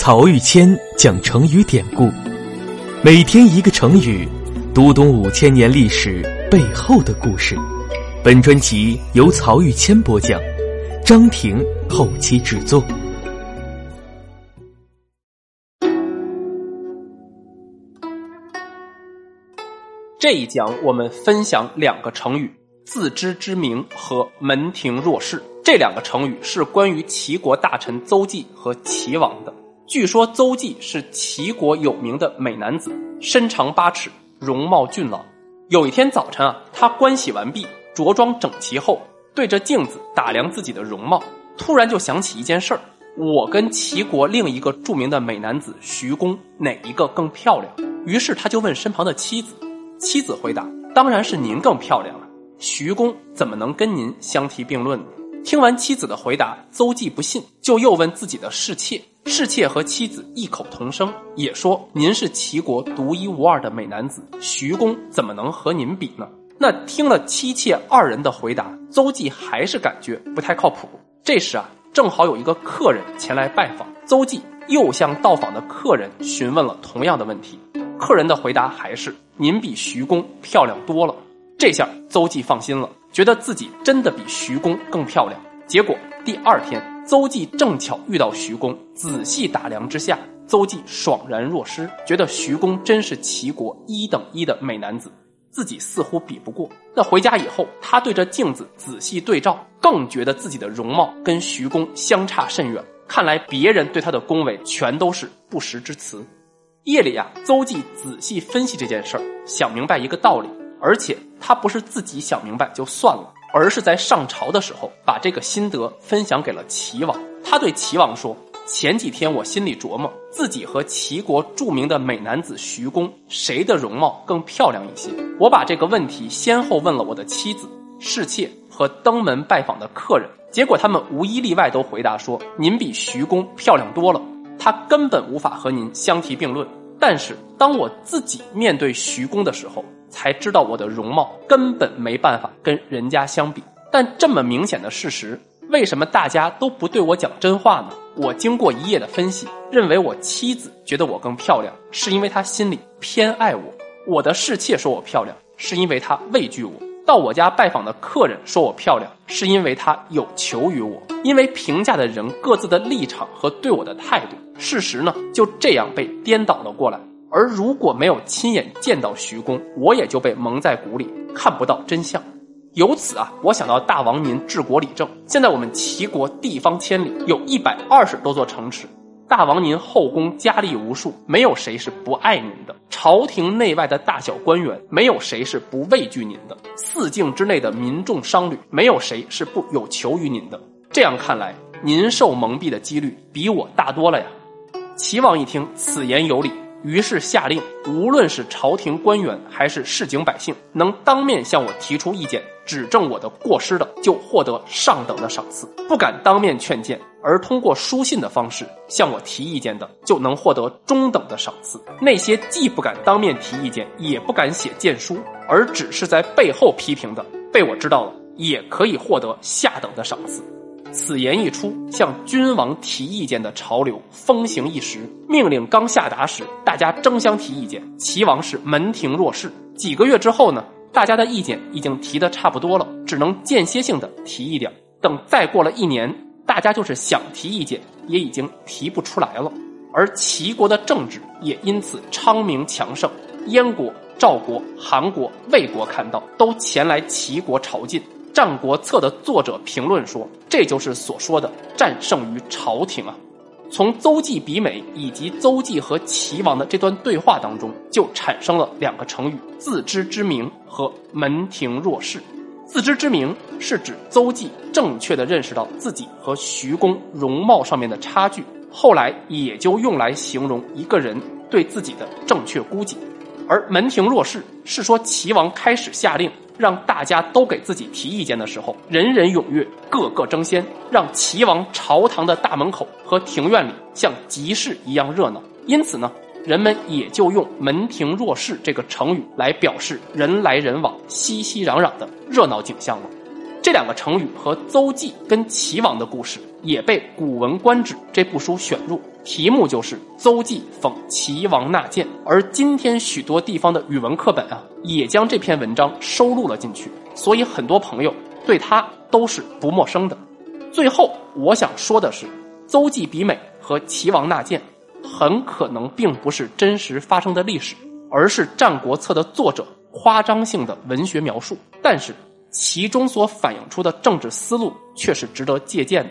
曹玉谦讲成语典故，每天一个成语，读懂五千年历史背后的故事。本专辑由曹玉谦播讲，张婷后期制作。这一讲我们分享两个成语：自知之明和门庭若市。这两个成语是关于齐国大臣邹忌和齐王的。据说邹忌是齐国有名的美男子，身长八尺，容貌俊朗。有一天早晨啊，他关洗完毕，着装整齐后，对着镜子打量自己的容貌，突然就想起一件事儿：我跟齐国另一个著名的美男子徐公哪一个更漂亮？于是他就问身旁的妻子，妻子回答：“当然是您更漂亮了。徐公怎么能跟您相提并论呢？”听完妻子的回答，邹忌不信，就又问自己的侍妾。侍妾和妻子异口同声，也说：“您是齐国独一无二的美男子，徐公怎么能和您比呢？”那听了妻妾二人的回答，邹忌还是感觉不太靠谱。这时啊，正好有一个客人前来拜访，邹忌又向到访的客人询问了同样的问题，客人的回答还是：“您比徐公漂亮多了。”这下邹忌放心了。觉得自己真的比徐公更漂亮，结果第二天，邹忌正巧遇到徐公，仔细打量之下，邹忌爽然若失，觉得徐公真是齐国一等一的美男子，自己似乎比不过。那回家以后，他对着镜子仔细对照，更觉得自己的容貌跟徐公相差甚远。看来别人对他的恭维全都是不实之词。夜里啊，邹忌仔细分析这件事儿，想明白一个道理。而且他不是自己想明白就算了，而是在上朝的时候把这个心得分享给了齐王。他对齐王说：“前几天我心里琢磨，自己和齐国著名的美男子徐公，谁的容貌更漂亮一些？我把这个问题先后问了我的妻子、侍妾和登门拜访的客人，结果他们无一例外都回答说：您比徐公漂亮多了，他根本无法和您相提并论。但是当我自己面对徐公的时候，才知道我的容貌根本没办法跟人家相比，但这么明显的事实，为什么大家都不对我讲真话呢？我经过一夜的分析，认为我妻子觉得我更漂亮，是因为她心里偏爱我；我的侍妾说我漂亮，是因为她畏惧我；到我家拜访的客人说我漂亮，是因为他有求于我。因为评价的人各自的立场和对我的态度，事实呢就这样被颠倒了过来。而如果没有亲眼见到徐公，我也就被蒙在鼓里，看不到真相。由此啊，我想到大王您治国理政。现在我们齐国地方千里，有一百二十多座城池，大王您后宫佳丽无数，没有谁是不爱您的；朝廷内外的大小官员，没有谁是不畏惧您的；四境之内的民众商旅，没有谁是不有求于您的。这样看来，您受蒙蔽的几率比我大多了呀。齐王一听，此言有理。于是下令，无论是朝廷官员还是市井百姓，能当面向我提出意见、指正我的过失的，就获得上等的赏赐；不敢当面劝谏，而通过书信的方式向我提意见的，就能获得中等的赏赐。那些既不敢当面提意见，也不敢写谏书，而只是在背后批评的，被我知道了，也可以获得下等的赏赐。此言一出，向君王提意见的潮流风行一时。命令刚下达时，大家争相提意见，齐王是门庭若市。几个月之后呢，大家的意见已经提的差不多了，只能间歇性的提一点。等再过了一年，大家就是想提意见，也已经提不出来了。而齐国的政治也因此昌明强盛。燕国、赵国、韩国、魏国看到，都前来齐国朝觐。《战国策》的作者评论说：“这就是所说的战胜于朝廷啊！”从邹忌比美以及邹忌和齐王的这段对话当中，就产生了两个成语：“自知之明”和“门庭若市”。自知之明是指邹忌正确的认识到自己和徐公容貌上面的差距，后来也就用来形容一个人对自己的正确估计；而“门庭若市”是说齐王开始下令。让大家都给自己提意见的时候，人人踊跃，个个争先，让齐王朝堂的大门口和庭院里像集市一样热闹。因此呢，人们也就用“门庭若市”这个成语来表示人来人往、熙熙攘攘的热闹景象了。这两个成语和邹忌跟齐王的故事也被《古文观止》这部书选入，题目就是“邹忌讽齐王纳谏”。而今天许多地方的语文课本啊，也将这篇文章收录了进去，所以很多朋友对他都是不陌生的。最后，我想说的是，邹忌比美和齐王纳谏，很可能并不是真实发生的历史，而是《战国策》的作者夸张性的文学描述。但是，其中所反映出的政治思路却是值得借鉴的。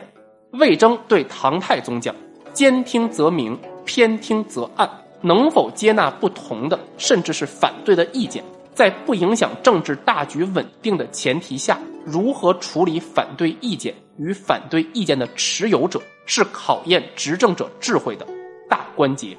魏征对唐太宗讲：“兼听则明，偏听则暗。”能否接纳不同的，甚至是反对的意见，在不影响政治大局稳定的前提下，如何处理反对意见与反对意见的持有者，是考验执政者智慧的大关节。